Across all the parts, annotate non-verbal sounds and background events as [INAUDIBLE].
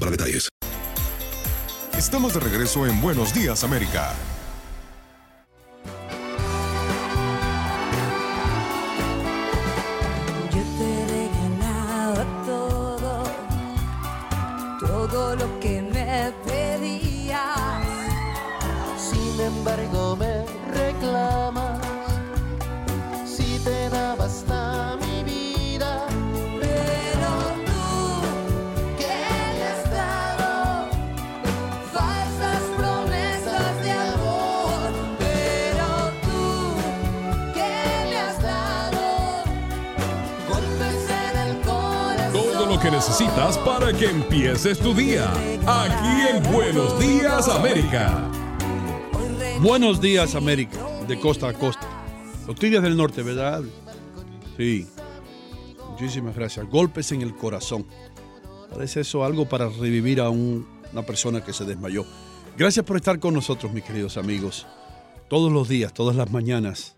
para detalles. Estamos de regreso en Buenos Días América. Que necesitas para que empieces tu día. Aquí en Buenos Días América. Buenos días, América, de costa a costa. Los Tigres del Norte, ¿verdad? Sí. Muchísimas gracias. Golpes en el corazón. Parece eso algo para revivir a un- una persona que se desmayó. Gracias por estar con nosotros, mis queridos amigos. Todos los días, todas las mañanas.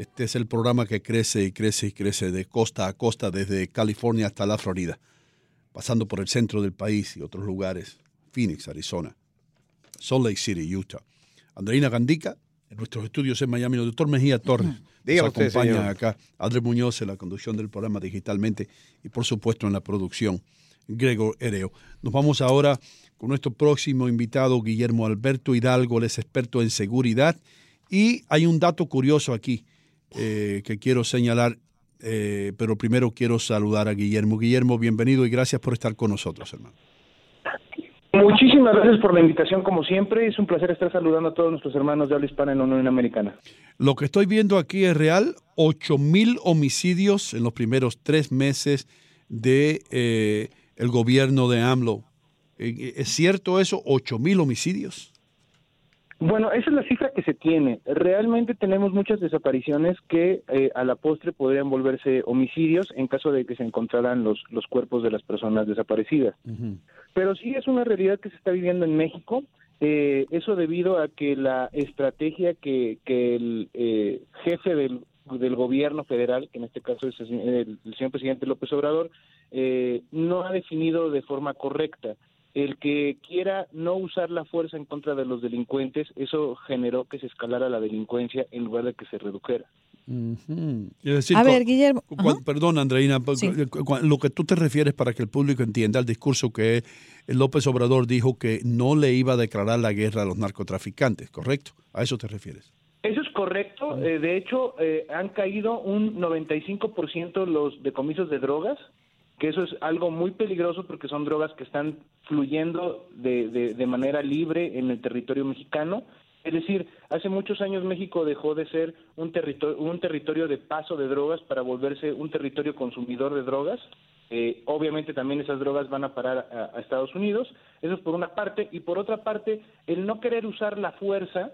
Este es el programa que crece y crece y crece de costa a costa, desde California hasta la Florida, pasando por el centro del país y otros lugares. Phoenix, Arizona. Salt Lake City, Utah. Andreina Gandica, en nuestros estudios en Miami, el doctor Mejía Torres Dígame nos acompaña acá, Andrés Muñoz en la conducción del programa digitalmente y por supuesto en la producción, Gregor Ereo. Nos vamos ahora con nuestro próximo invitado, Guillermo Alberto Hidalgo, él es experto en seguridad y hay un dato curioso aquí eh, que quiero señalar, eh, pero primero quiero saludar a Guillermo. Guillermo, bienvenido y gracias por estar con nosotros, hermano. Muchísimas gracias por la invitación, como siempre. Es un placer estar saludando a todos nuestros hermanos de habla hispana en la Unión Americana. Lo que estoy viendo aquí es real, 8 mil homicidios en los primeros tres meses de eh, el gobierno de AMLO. Eh, ¿Es cierto eso? ¿8 mil homicidios? Bueno, esa es la cifra que se tiene. Realmente tenemos muchas desapariciones que eh, a la postre podrían volverse homicidios en caso de que se encontraran los, los cuerpos de las personas desaparecidas. Pero sí es una realidad que se está viviendo en México. eh, eso debido a que la estrategia que, que el eh, jefe del, del gobierno federal, que en este caso es el, el- señor presidente López Obrador, eh, no ha definido de forma correcta. El que quiera no usar la fuerza en contra de los delincuentes, eso generó que se escalara la delincuencia en lugar de que se redujera. Es decir, A ver, Guillermo. perdón, Andreina, Sí. cu- cu- lo que tú te refieres para que el público entienda el discurso que López Obrador dijo que no le iba a declarar la guerra a los narcotraficantes, ¿correcto? ¿A eso te refieres? Eso es correcto. eh, de hecho, eh, han caído un 95% los decomisos de drogas que eso es algo muy peligroso porque son drogas que están fluyendo de, de, manera libre en el territorio mexicano. Es decir, hace muchos años México dejó de ser un territorio, un territorio de paso de drogas para volverse un territorio consumidor de drogas. Eh, obviamente también esas drogas van a parar a Estados Unidos. Eso es por una parte. Y por otra parte, el no querer usar la fuerza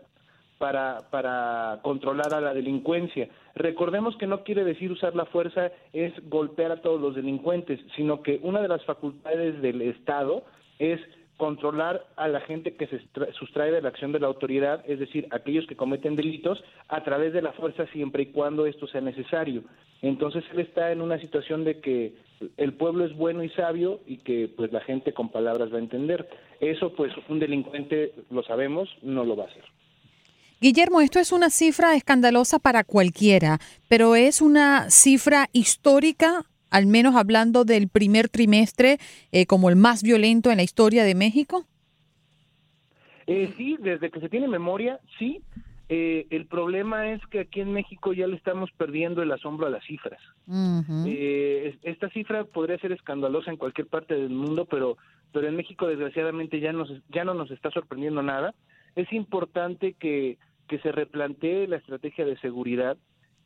para, para controlar a la delincuencia. Recordemos que no quiere decir usar la fuerza es golpear a todos los delincuentes, sino que una de las facultades del Estado es controlar a la gente que se sustrae de la acción de la autoridad, es decir, aquellos que cometen delitos, a través de la fuerza siempre y cuando esto sea necesario. Entonces él está en una situación de que el pueblo es bueno y sabio y que pues la gente con palabras va a entender. Eso pues un delincuente, lo sabemos, no lo va a hacer. Guillermo, esto es una cifra escandalosa para cualquiera, pero es una cifra histórica, al menos hablando del primer trimestre, eh, como el más violento en la historia de México. Eh, sí, desde que se tiene memoria, sí. Eh, el problema es que aquí en México ya le estamos perdiendo el asombro a las cifras. Eh, es- esta cifra podría ser escandalosa en cualquier parte del mundo, pero pero en México desgraciadamente ya nos ya no nos está sorprendiendo nada. Es importante que se replantee la estrategia de seguridad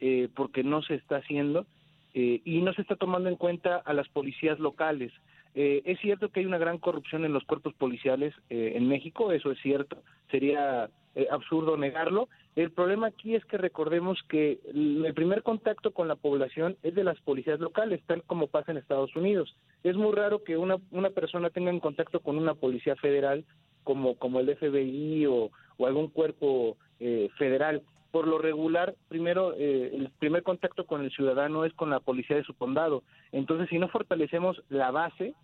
eh, porque no se está haciendo eh, y no se está tomando en cuenta a las policías locales. Eh, es cierto que hay una gran corrupción en los cuerpos policiales eh, en México, eso es cierto, sería eh, absurdo negarlo. El problema aquí es que recordemos que el el primer contacto con la población es de las policías locales, tal como pasa en Estados Unidos. Es muy raro que una, una persona tenga en contacto con una policía federal como, como el FBI o, o algún cuerpo eh, federal. Por lo regular, primero, eh, el primer contacto con el ciudadano es con la policía de su condado. Entonces, si no fortalecemos la base,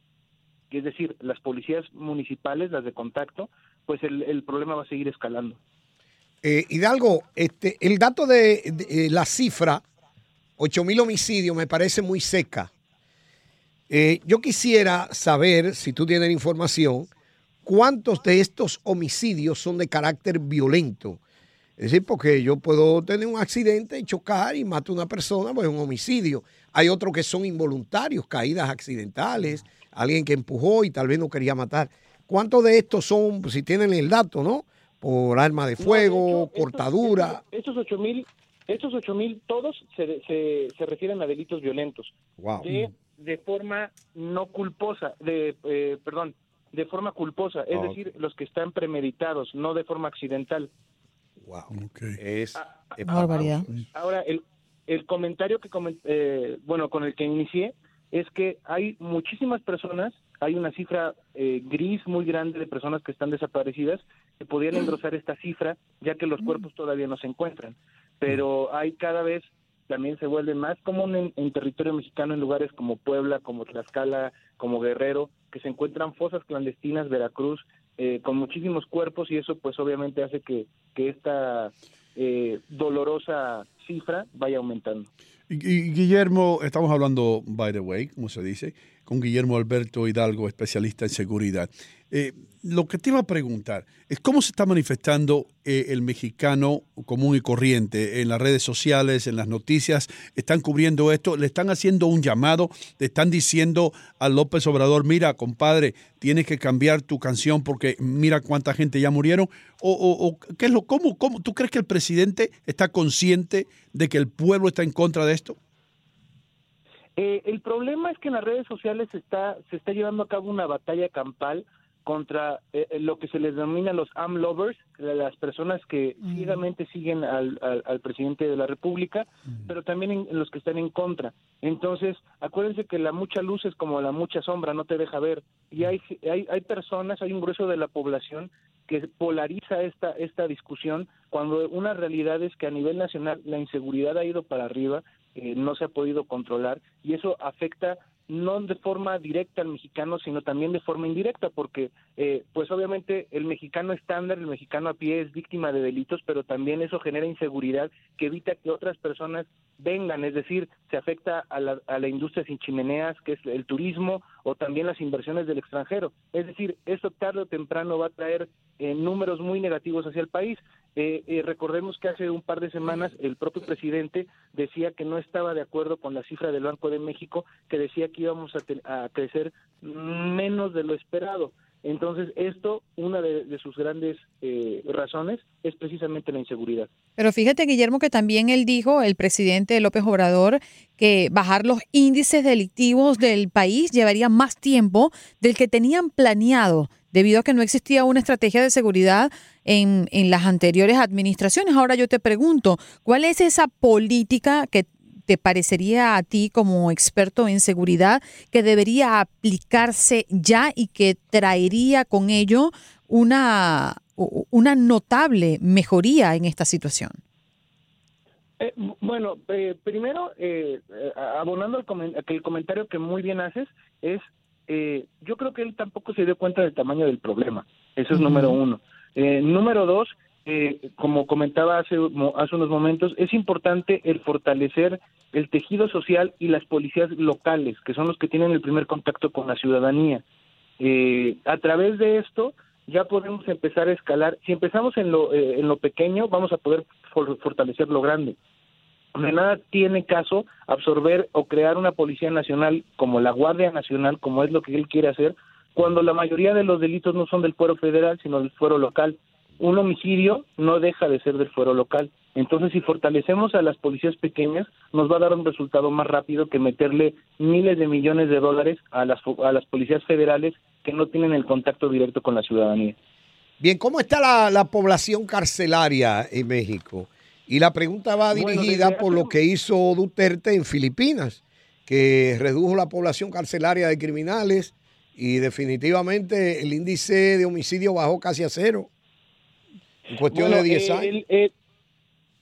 es decir, las policías municipales, las de contacto, pues el, el problema va a seguir escalando. Eh, Hidalgo, este, el dato de, de, eh, la cifra, 8 mil homicidios, me parece muy seca. Eh, yo quisiera saber, si tú tienes información, cuántos de estos homicidios son de carácter violento. Es decir, porque yo puedo tener un accidente y chocar y mato a una persona, pues es un homicidio. Hay otros que son involuntarios, caídas accidentales, alguien que empujó y tal vez no quería matar. ¿Cuántos de estos son, si tienen el dato, no? Por arma de fuego, cortadura. Estos ocho mil, estos ocho mil, todos se, se, se refieren a delitos violentos. Wow. De, de forma no culposa, de, eh, perdón, de forma culposa, es Ah, decir, los que están premeditados, no de forma accidental. Wow. Es, es barbaridad. Ahora, el, el comentario que, comen- eh, bueno, con el que inicié es que hay muchísimas personas, hay una cifra eh, gris muy grande de personas que están desaparecidas que podrían engrosar esta cifra, ya que los cuerpos todavía no se encuentran. Pero hay cada vez, también se vuelve más común en, en territorio mexicano, en lugares como Puebla, como Tlaxcala, como Guerrero, que se encuentran fosas clandestinas, Veracruz, eh, con muchísimos cuerpos y eso pues obviamente hace que, que esta eh, dolorosa cifra vaya aumentando. Guillermo, estamos hablando, by the way, como se dice, con Guillermo Alberto Hidalgo, especialista en seguridad. Eh, lo que te iba a preguntar es cómo se está manifestando eh, el mexicano común y corriente en las redes sociales, en las noticias, están cubriendo esto, le están haciendo un llamado, le están diciendo a López Obrador, mira, compadre, tienes que cambiar tu canción porque mira cuánta gente ya murieron, o, o- qué es lo, cómo, cómo, ¿tú crees que el presidente está consciente de que el pueblo está en contra de esto? Eh, el problema es que en las redes sociales se está, se está llevando a cabo una batalla campal contra eh, eh, lo que se les denomina los AM lovers, las personas que ciegamente siguen al, al- al presidente de la República, pero también en, en los que están en contra. Entonces, acuérdense que la mucha luz es como la mucha sombra, no te deja ver. Y hay, hay, hay personas, hay un grueso de la población que polariza esta, esta discusión cuando una realidad es que a nivel nacional la inseguridad ha ido para arriba, no se ha podido controlar y eso afecta no de forma directa al mexicano, sino también de forma indirecta, porque eh, pues obviamente el mexicano estándar, el mexicano a pie es víctima de delitos, pero también eso genera inseguridad que evita que otras personas vengan, es decir, se afecta a la, a la industria sin chimeneas, que es el turismo, o también las inversiones del extranjero. Es decir, esto tarde o temprano va a traer eh, números muy negativos hacia el país. Eh, eh, recordemos que hace un par de semanas el propio presidente decía que no estaba de acuerdo con la cifra del Banco de México, que decía que íbamos a, a crecer menos de lo esperado. Entonces, esto, una de, sus grandes eh, razones es precisamente la inseguridad. Pero fíjate, Guillermo, que también él dijo, el presidente López Obrador, que bajar los índices delictivos del país llevaría más tiempo del que tenían planeado, debido a que no existía una estrategia de seguridad en, en las anteriores administraciones. Ahora yo te pregunto, ¿cuál es esa política que te parecería a ti como experto en seguridad que debería aplicarse ya y que traería con ello una, una notable mejoría en esta situación? Eh, bu- bueno, eh, primero, eh, eh, abonando el comentario que muy bien haces, es, eh, yo creo que él tampoco se dio cuenta del tamaño del problema. Eso es número uno. Eh, número dos, eh, como comentaba hace, hace unos momentos, es importante el fortalecer el tejido social y las policías locales, que son los que tienen el primer contacto con la ciudadanía. Eh, a través de esto ya podemos empezar a escalar. Si empezamos en lo, eh, en lo pequeño, vamos a poder for- fortalecer lo grande. De nada tiene caso absorber o crear una policía nacional como la Guardia Nacional, como es lo que él quiere hacer, cuando la mayoría de los delitos no son del fuero federal, sino del fuero local. Un homicidio no deja de ser del fuero local. Entonces, si fortalecemos a las policías pequeñas, nos va a dar un resultado más rápido que meterle miles de millones de dólares a las, a las policías federales que no tienen el contacto directo con la ciudadanía. Bien, ¿cómo está la, la población carcelaria en México? Y la pregunta va dirigida por lo que hizo Duterte en Filipinas, que redujo la población carcelaria de criminales y definitivamente el índice de homicidio bajó casi a cero en cuestión Bueno, de 10 eh, años. el- eh,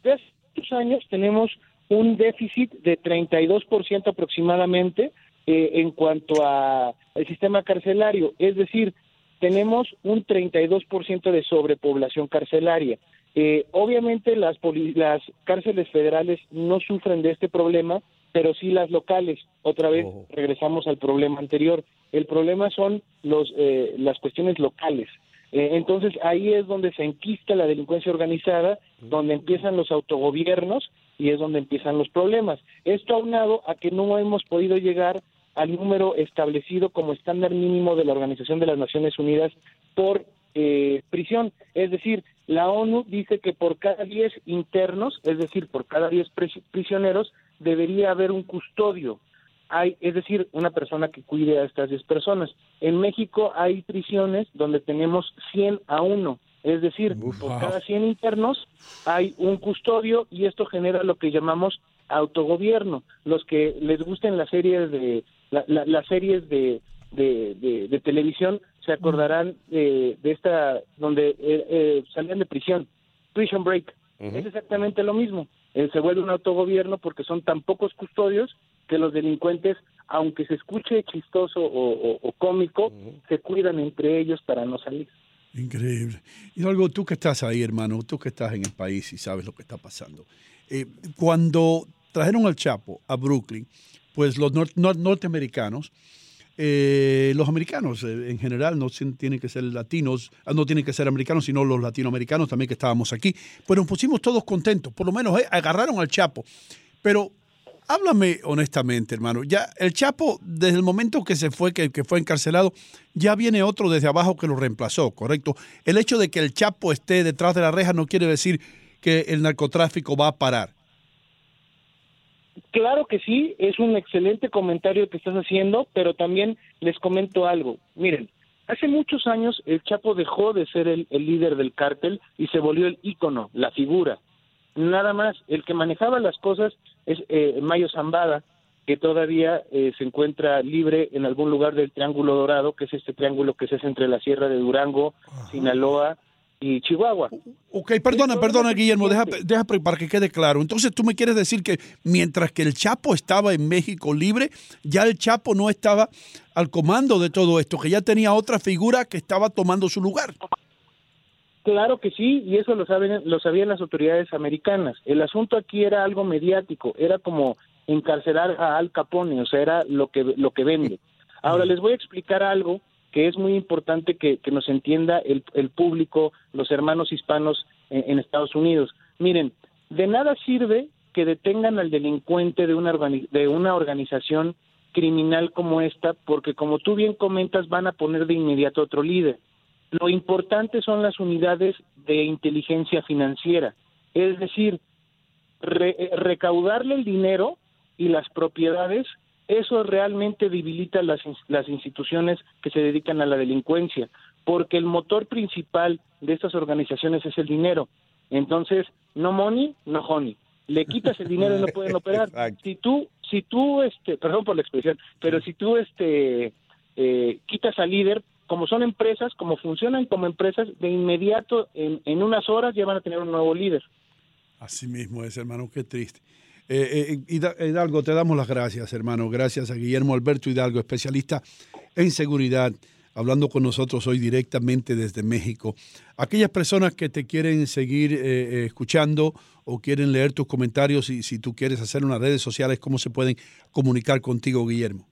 desde hace muchos años tenemos un déficit de 32% aproximadamente eh, en cuanto a el sistema carcelario, es decir, tenemos un 32% de sobrepoblación carcelaria. Eh, obviamente las, poli- las cárceles federales no sufren de este problema, pero sí las locales. Otra vez regresamos al problema anterior. El problema son los, eh, las cuestiones locales. Eh, entonces ahí es donde se enquista la delincuencia organizada, donde empiezan los autogobiernos y es donde empiezan los problemas. Esto aunado a que no hemos podido llegar al número establecido como estándar mínimo de la Organización de las Naciones Unidas por eh, prisión. Es decir, la ONU dice que por cada 10 internos, es decir, por cada 10 pris- prisioneros, debería haber un custodio. Hay, es decir, una persona que cuide a estas 10 personas. En México hay prisiones donde tenemos 100 a 1. Es decir, por cada 100 internos hay un custodio y esto genera lo que llamamos autogobierno. Los que les gusten las series de la- la- las series de, de, de- de televisión se acordarán de, de esta donde eh, eh, salían de prisión, Prison Break. Es exactamente lo mismo. Eh, se vuelve un autogobierno porque son tan pocos custodios que los delincuentes, aunque se escuche chistoso o, o- o cómico, se cuidan entre ellos para no salir. Increíble. Y algo, tú que estás ahí, hermano, tú que estás en el país y sabes lo que está pasando. Eh, cuando trajeron al Chapo a Brooklyn, pues los nor- nor- norteamericanos, eh, los americanos eh, en general no tienen que ser latinos, ah, no tienen que ser americanos, sino los latinoamericanos también que estábamos aquí. Pues nos pusimos todos contentos, por lo menos eh, agarraron al Chapo. Pero háblame honestamente, hermano. Ya el Chapo, desde el momento que se fue, que, fue encarcelado, ya viene otro desde abajo que lo reemplazó, ¿correcto? El hecho de que el Chapo esté detrás de la reja no quiere decir que el narcotráfico va a parar. Claro que sí, es un excelente comentario que estás haciendo, pero también les comento algo. Miren, hace muchos años el Chapo dejó de ser el, el líder del cártel y se volvió el ícono, la figura. Nada más, el que manejaba las cosas es eh, Mayo Zambada, que todavía eh, se encuentra libre en algún lugar del Triángulo Dorado, que es este triángulo que se hace entre la Sierra de Durango, Sinaloa y Chihuahua. Ok, perdona, perdona, Guillermo, deja, deja para que quede claro. Entonces, tú me quieres decir que mientras que el Chapo estaba en México libre, ya el Chapo no estaba al comando de todo esto, que ya tenía otra figura que estaba tomando su lugar. Claro que sí, y eso lo saben, lo sabían las autoridades americanas. El asunto aquí era algo mediático, era como encarcelar a Al Capone, o sea, era lo que lo que vende. Ahora les voy a explicar algo que es muy importante que, que nos entienda el, el público, los hermanos hispanos en, Estados Unidos. Miren, de nada sirve que detengan al delincuente de una, de una organización criminal como esta, porque como tú bien comentas, van a poner de inmediato otro líder. Lo importante son las unidades de inteligencia financiera, es decir, re- eh, recaudarle el dinero y las propiedades, eso realmente debilita las, las instituciones que se dedican a la delincuencia, porque el motor principal de estas organizaciones es el dinero. Entonces, no money, no honey. Le quitas el dinero y no pueden [LAUGHS] operar. Si tú, si tú, este, perdón por la expresión, pero si tú, este, eh, quitas al líder, como son empresas, como funcionan como empresas, de inmediato, en, en unas horas ya van a tener un nuevo líder. Así mismo es, hermano, qué triste. Eh, eh, Hida- Hidalgo, te damos las gracias, hermano. Gracias a Guillermo Alberto Hidalgo, especialista en seguridad, hablando con nosotros hoy directamente desde México. Aquellas personas que te quieren seguir eh, eh, escuchando o quieren leer tus comentarios y si tú quieres hacer unas redes sociales, ¿cómo se pueden comunicar contigo, Guillermo?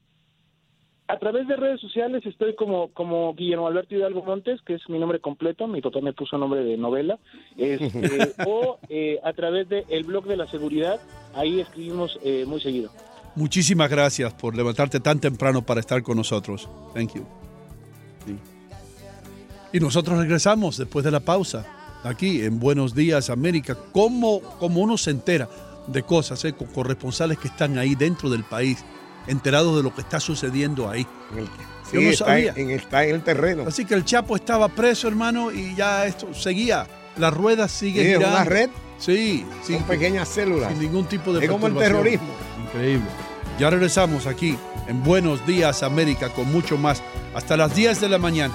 A través de redes sociales estoy como, como Guillermo Alberto Hidalgo Montes, que es mi nombre completo, mi papá me puso nombre de novela, este, [LAUGHS] o eh, a través del el blog de la seguridad, ahí escribimos eh, muy seguido. Muchísimas gracias por levantarte tan temprano para estar con nosotros. Thank you. Sí. Y nosotros regresamos después de la pausa, aquí en Buenos Días América. ¿Cómo, cómo uno se entera de cosas eh, con corresponsales que están ahí dentro del país, enterados de lo que está sucediendo ahí? Sí, Yo no está, sabía. en, está en el terreno. Así que el Chapo estaba preso, hermano, y ya esto seguía. La rueda sigue Sí, es girando. una red. Sí, Son pequeñas células. Sin ningún tipo de Es como el terrorismo. Increíble. Ya regresamos aquí en Buenos Días América con mucho más hasta las 10 de la mañana.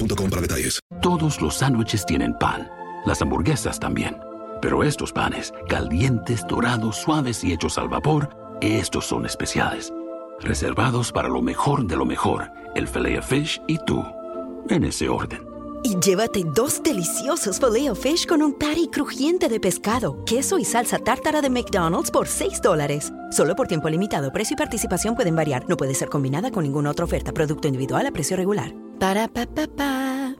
boostmobile.com para detalles. Todos los sándwiches tienen pan, las hamburguesas también. Pero estos panes, calientes, dorados, suaves y hechos al vapor, estos son especiales. Reservados para lo mejor de lo mejor, el filet fish y tú. En ese orden. Y llévate dos deliciosos filet fish con un patty crujiente de pescado, queso y salsa tártara de McDonald's por 6 dólares. Solo por tiempo limitado. Precio y participación pueden variar. No puede ser combinada con ninguna otra oferta. Producto individual a precio regular. Para pa pa pa.